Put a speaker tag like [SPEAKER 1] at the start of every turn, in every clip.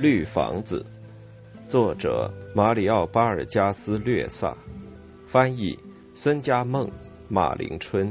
[SPEAKER 1] 绿房子，作者马里奥·巴尔加斯略萨，翻译孙家梦、马林春。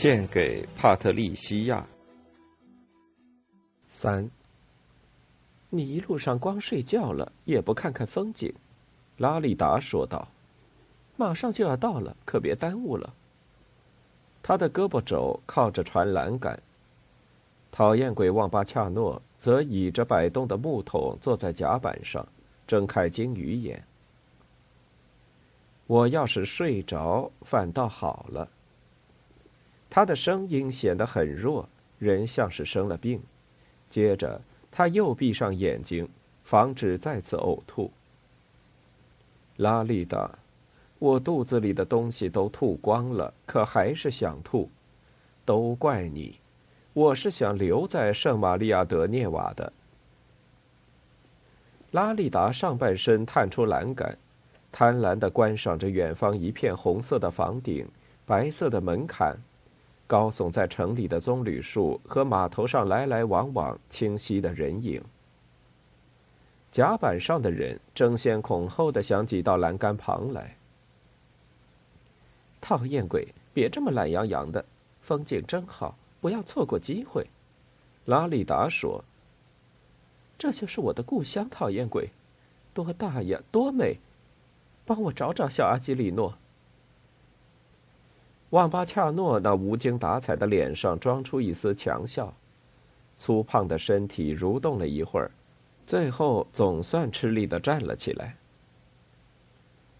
[SPEAKER 1] 献给帕特利西亚。三，你一路上光睡觉了，也不看看风景。拉里达说道：“马上就要到了，可别耽误了。”他的胳膊肘靠着船栏杆，讨厌鬼旺巴恰诺则倚着摆动的木桶坐在甲板上，睁开鲸鱼眼。我要是睡着，反倒好了。他的声音显得很弱，人像是生了病。接着，他又闭上眼睛，防止再次呕吐。拉丽达，我肚子里的东西都吐光了，可还是想吐。都怪你，我是想留在圣玛利亚德涅瓦的。拉丽达上半身探出栏杆，贪婪地观赏着远方一片红色的房顶、白色的门槛。高耸在城里的棕榈树和码头上来来往往清晰的人影。甲板上的人争先恐后的想挤到栏杆旁来。讨厌鬼，别这么懒洋洋的，风景真好，不要错过机会。拉里达说：“这就是我的故乡，讨厌鬼，多大呀，多美！帮我找找小阿基里诺。”旺巴恰诺那无精打采的脸上装出一丝强笑，粗胖的身体蠕动了一会儿，最后总算吃力的站了起来。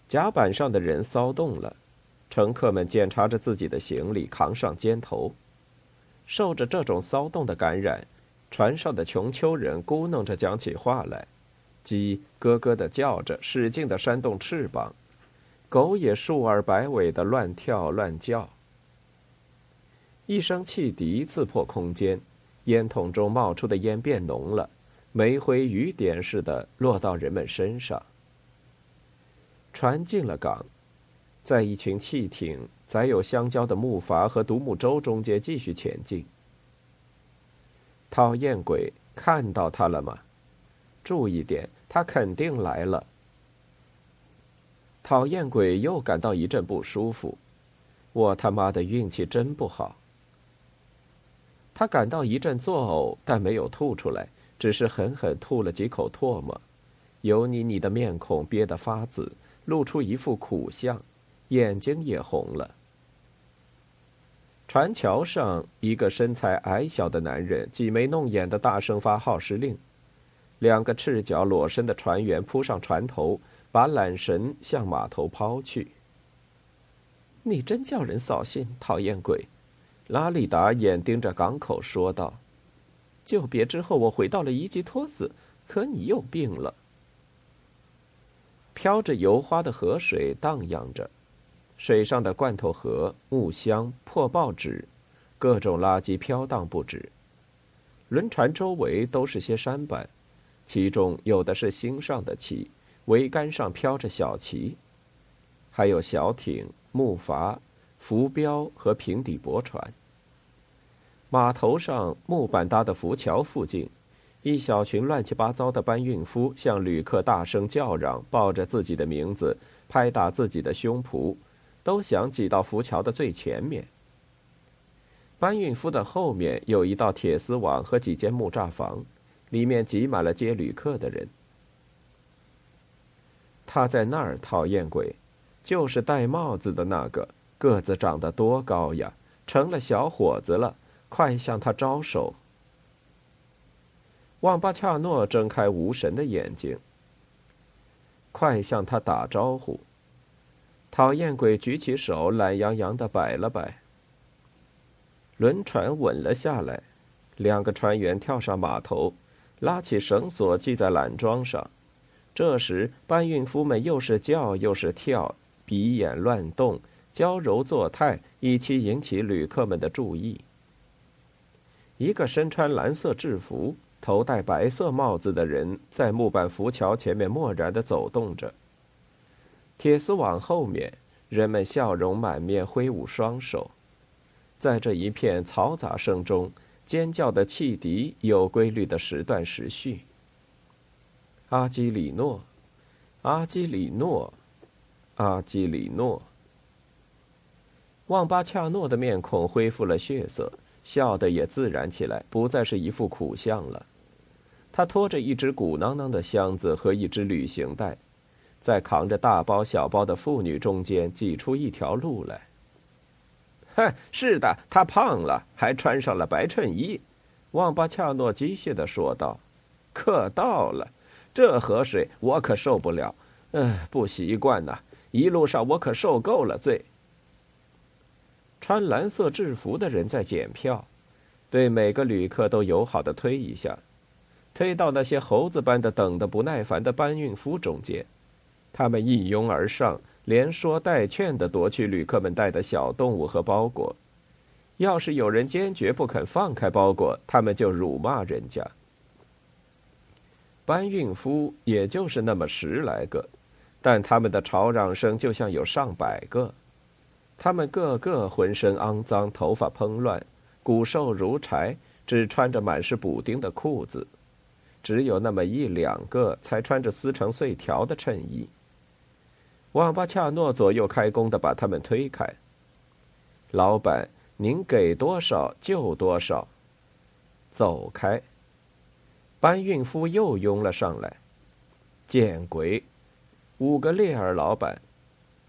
[SPEAKER 1] 甲板上的人骚动了，乘客们检查着自己的行李，扛上肩头。受着这种骚动的感染，船上的穷丘人咕哝着讲起话来，鸡咯咯的叫着，使劲的扇动翅膀。狗也竖耳摆尾的乱跳乱叫。一声汽笛刺破空间，烟筒中冒出的烟变浓了，煤灰雨点似的落到人们身上。船进了港，在一群汽艇载有香蕉的木筏和独木舟中间继续前进。讨厌鬼，看到他了吗？注意点，他肯定来了。讨厌鬼又感到一阵不舒服，我他妈的运气真不好。他感到一阵作呕，但没有吐出来，只是狠狠吐了几口唾沫，油腻腻的面孔憋得发紫，露出一副苦相，眼睛也红了。船桥上，一个身材矮小的男人挤眉弄眼的大声发号施令，两个赤脚裸身的船员扑上船头。把缆绳向码头抛去。你真叫人扫兴，讨厌鬼！拉里达眼盯着港口说道：“久别之后，我回到了伊吉托斯，可你又病了。”飘着油花的河水荡漾着，水上的罐头盒、木箱、破报纸，各种垃圾飘荡不止。轮船周围都是些山板，其中有的是新上的旗。桅杆上飘着小旗，还有小艇、木筏、浮标和平底驳船。码头上木板搭的浮桥附近，一小群乱七八糟的搬运夫向旅客大声叫嚷，报着自己的名字，拍打自己的胸脯，都想挤到浮桥的最前面。搬运夫的后面有一道铁丝网和几间木栅房，里面挤满了接旅客的人。他在那儿讨厌鬼，就是戴帽子的那个，个子长得多高呀，成了小伙子了，快向他招手。旺巴恰诺睁开无神的眼睛，快向他打招呼。讨厌鬼举起手，懒洋洋的摆了摆。轮船稳了下来，两个船员跳上码头，拉起绳索系在缆桩上。这时，搬运夫们又是叫又是跳，鼻眼乱动，娇柔作态，以期引起旅客们的注意。一个身穿蓝色制服、头戴白色帽子的人在木板浮桥前面漠然的走动着。铁丝网后面，人们笑容满面，挥舞双手。在这一片嘈杂声中，尖叫的汽笛有规律的时断时续。阿基里诺，阿基里诺，阿基里诺。旺巴恰诺的面孔恢复了血色，笑得也自然起来，不再是一副苦相了。他拖着一只鼓囊囊的箱子和一只旅行袋。在扛着大包小包的妇女中间挤出一条路来。哼，是的，他胖了，还穿上了白衬衣。旺巴恰诺机械的说道：“可到了，这河水我可受不了，唉，不习惯呐。一路上我可受够了罪。”穿蓝色制服的人在检票，对每个旅客都友好的推一下，推到那些猴子般的等得不耐烦的搬运夫中间。他们一拥而上，连说带劝的夺去旅客们带的小动物和包裹。要是有人坚决不肯放开包裹，他们就辱骂人家。搬运夫也就是那么十来个，但他们的吵嚷声就像有上百个。他们个个浑身肮脏，头发蓬乱，骨瘦如柴，只穿着满是补丁的裤子，只有那么一两个才穿着撕成碎条的衬衣。旺巴恰诺左右开弓的把他们推开。老板，您给多少就多少。走开。搬运夫又拥了上来。见鬼！五个猎儿老板。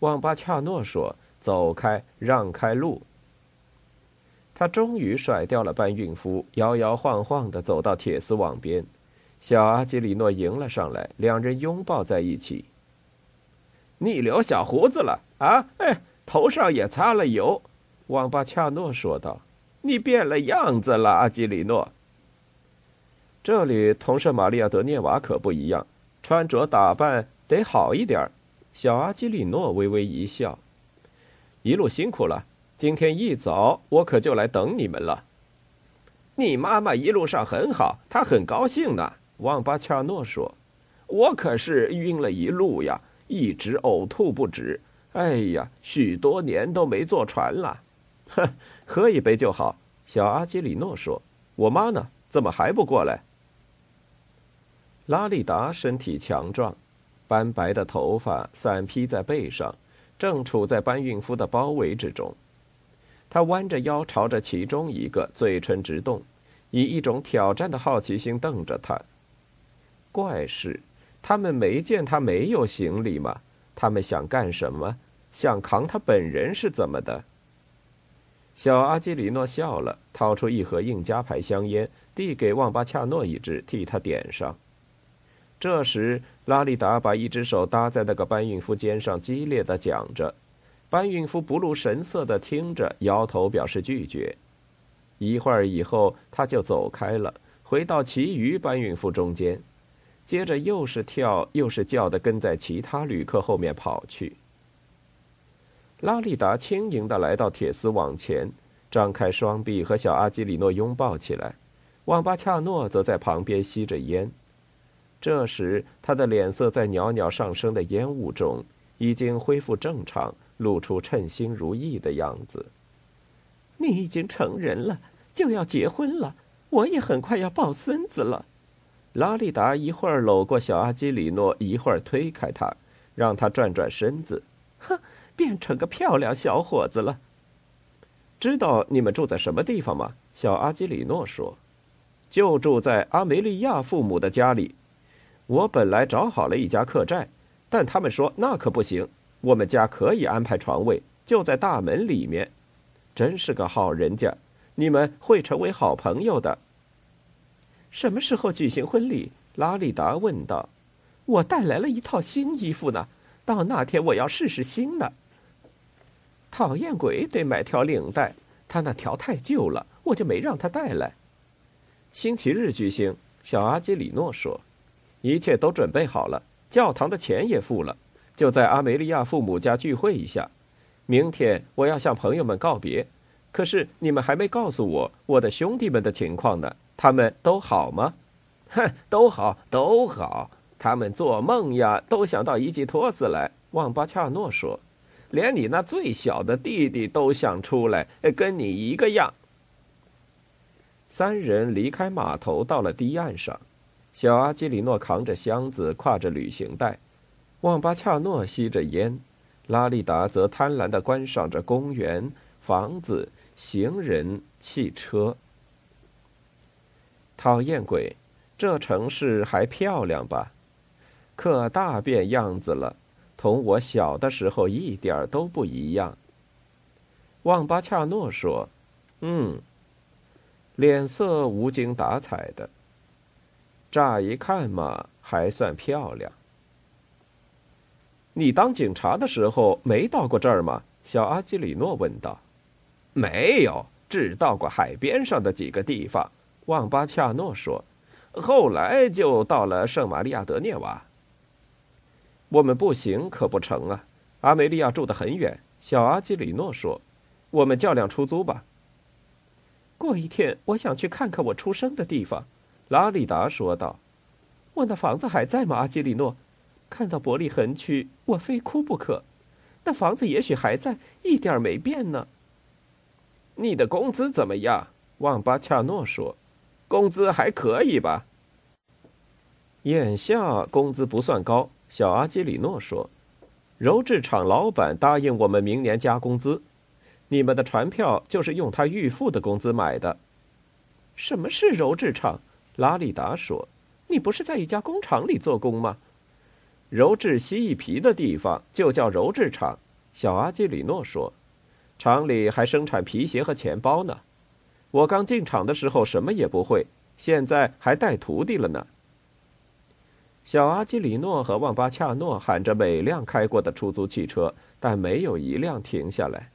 [SPEAKER 1] 旺巴恰诺说：“走开，让开路。”他终于甩掉了搬运夫，摇摇晃晃的走到铁丝网边。小阿基里诺迎了上来，两人拥抱在一起。你留小胡子了啊？哎，头上也擦了油。”旺巴恰诺说道，“你变了样子了，阿基里诺。”这里同圣玛利亚德涅瓦可不一样，穿着打扮得好一点小阿基里诺微微一笑：“一路辛苦了，今天一早我可就来等你们了。”你妈妈一路上很好，她很高兴呢。”旺巴恰诺说，“我可是晕了一路呀。”一直呕吐不止，哎呀，许多年都没坐船了。哼，喝一杯就好。小阿基里诺说：“我妈呢？怎么还不过来？”拉利达身体强壮，斑白的头发散披在背上，正处在搬运夫的包围之中。他弯着腰朝着其中一个，嘴唇直动，以一种挑战的好奇心瞪着他。怪事。他们没见他没有行李吗？他们想干什么？想扛他本人是怎么的？小阿基里诺笑了，掏出一盒印加牌香烟，递给旺巴恰诺一支，替他点上。这时，拉利达把一只手搭在那个搬运夫肩上，激烈的讲着。搬运夫不露神色的听着，摇头表示拒绝。一会儿以后，他就走开了，回到其余搬运夫中间。接着又是跳又是叫的，跟在其他旅客后面跑去。拉利达轻盈的来到铁丝网前，张开双臂和小阿基里诺拥抱起来。旺巴恰诺则在旁边吸着烟。这时，他的脸色在袅袅上升的烟雾中已经恢复正常，露出称心如意的样子。你已经成人了，就要结婚了，我也很快要抱孙子了。拉利达一会儿搂过小阿基里诺，一会儿推开他，让他转转身子。哼，变成个漂亮小伙子了。知道你们住在什么地方吗？小阿基里诺说：“就住在阿梅利亚父母的家里。我本来找好了一家客栈，但他们说那可不行。我们家可以安排床位，就在大门里面。真是个好人家，你们会成为好朋友的。”什么时候举行婚礼？拉里达问道。“我带来了一套新衣服呢，到那天我要试试新的。”讨厌鬼得买条领带，他那条太旧了，我就没让他带来。星期日举行，小阿基里诺说：“一切都准备好了，教堂的钱也付了，就在阿梅利亚父母家聚会一下。明天我要向朋友们告别，可是你们还没告诉我我的兄弟们的情况呢，他们都好吗？
[SPEAKER 2] 哼，都好，都好。他们做梦呀，都想到伊吉托斯来。旺巴恰诺说：“连你那最小的弟弟都想出来，跟你一个样。”
[SPEAKER 1] 三人离开码头，到了堤岸上。小阿基里诺扛着箱子，挎着旅行袋；旺巴恰诺吸着烟，拉利达则贪婪地观赏着公园、房子、行人、汽车。讨厌鬼，这城市还漂亮吧？可大变样子了，同我小的时候一点都不一样。旺巴恰诺说：“嗯。”脸色无精打采的。乍一看嘛，还算漂亮。你当警察的时候没到过这儿吗？小阿基里诺问道。
[SPEAKER 2] 没有，只到过海边上的几个地方。旺巴恰诺说。后来就到了圣玛利亚德涅瓦。
[SPEAKER 1] 我们步行可不成啊。阿梅利亚住得很远。小阿基里诺说。我们叫辆出租吧。过一天，我想去看看我出生的地方。拉里达说道：“我那房子还在吗，阿基里诺？看到伯利恒去，我非哭不可。那房子也许还在，一点没变呢。”
[SPEAKER 2] 你的工资怎么样？旺巴恰诺说：“工资还可以吧？”
[SPEAKER 1] 眼下工资不算高，小阿基里诺说：“鞣制厂老板答应我们明年加工资，你们的船票就是用他预付的工资买的。”什么是鞣制厂？拉里达说：“你不是在一家工厂里做工吗？鞣制蜥蜴皮的地方就叫鞣制厂。”小阿基里诺说：“厂里还生产皮鞋和钱包呢。我刚进厂的时候什么也不会，现在还带徒弟了呢。”小阿基里诺和旺巴恰诺喊着每辆开过的出租汽车，但没有一辆停下来。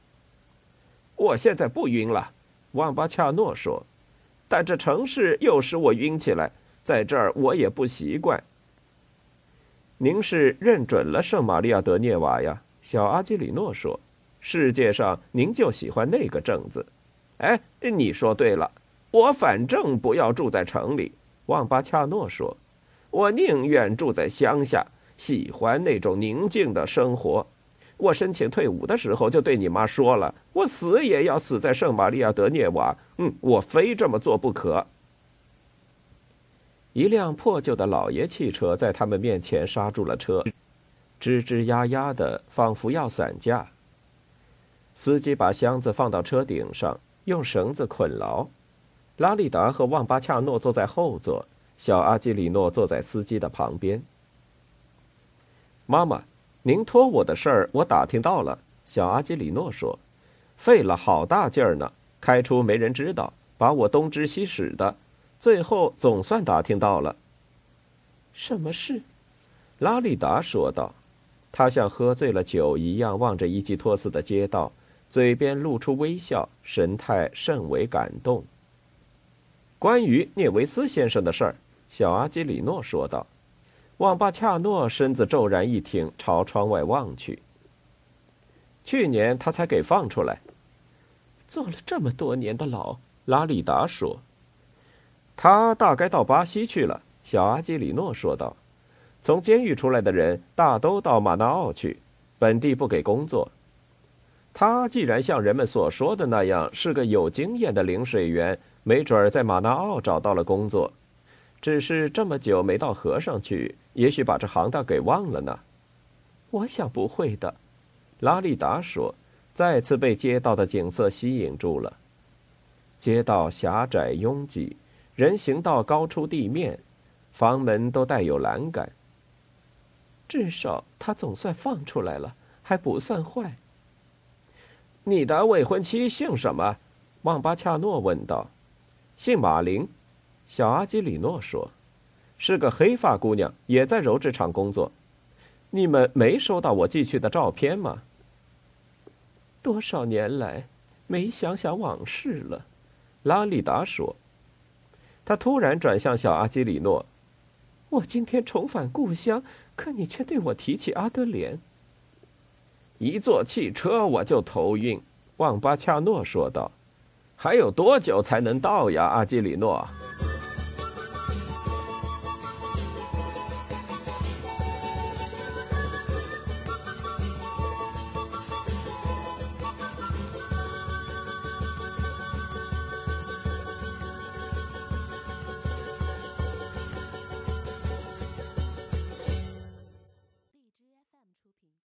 [SPEAKER 2] 我现在不晕了，旺巴恰诺说。但这城市又使我晕起来，在这儿我也不习惯。
[SPEAKER 1] 您是认准了圣玛利亚德涅瓦呀？小阿基里诺说：“世界上您就喜欢那个镇子。”
[SPEAKER 2] 哎，你说对了，我反正不要住在城里。旺巴恰诺说：“我宁愿住在乡下，喜欢那种宁静的生活。”我申请退伍的时候就对你妈说了，我死也要死在圣玛利亚德涅瓦。嗯，我非这么做不可。
[SPEAKER 1] 一辆破旧的老爷汽车在他们面前刹住了车，吱吱呀呀的，仿佛要散架。司机把箱子放到车顶上，用绳子捆牢。拉利达和旺巴恰诺坐在后座，小阿基里诺坐在司机的旁边。妈妈。您托我的事儿，我打听到了。小阿基里诺说：“费了好大劲儿呢，开出没人知道，把我东支西使的，最后总算打听到了。”什么事？拉利达说道。他像喝醉了酒一样望着伊基托斯的街道，嘴边露出微笑，神态甚为感动。关于涅维斯先生的事儿，小阿基里诺说道。旺巴恰诺身子骤然一挺，朝窗外望去。去年他才给放出来，坐了这么多年的牢。拉里达说：“他大概到巴西去了。”小阿基里诺说道：“从监狱出来的人大都到马纳奥去，本地不给工作。他既然像人们所说的那样是个有经验的领水员，没准儿在马纳奥找到了工作。”只是这么久没到河上去，也许把这行当给忘了呢。我想不会的，拉利达说，再次被街道的景色吸引住了。街道狭窄拥挤，人行道高出地面，房门都带有栏杆。至少他总算放出来了，还不算坏。
[SPEAKER 2] 你的未婚妻姓什么？旺巴恰诺问道。
[SPEAKER 1] 姓马林。小阿基里诺说：“是个黑发姑娘，也在鞣制厂工作。你们没收到我寄去的照片吗？”多少年来，没想想往事了，拉里达说。他突然转向小阿基里诺：“我今天重返故乡，可你却对我提起阿德莲。
[SPEAKER 2] 一坐汽车我就头晕。”旺巴恰诺说道：“还有多久才能到呀，阿基里诺？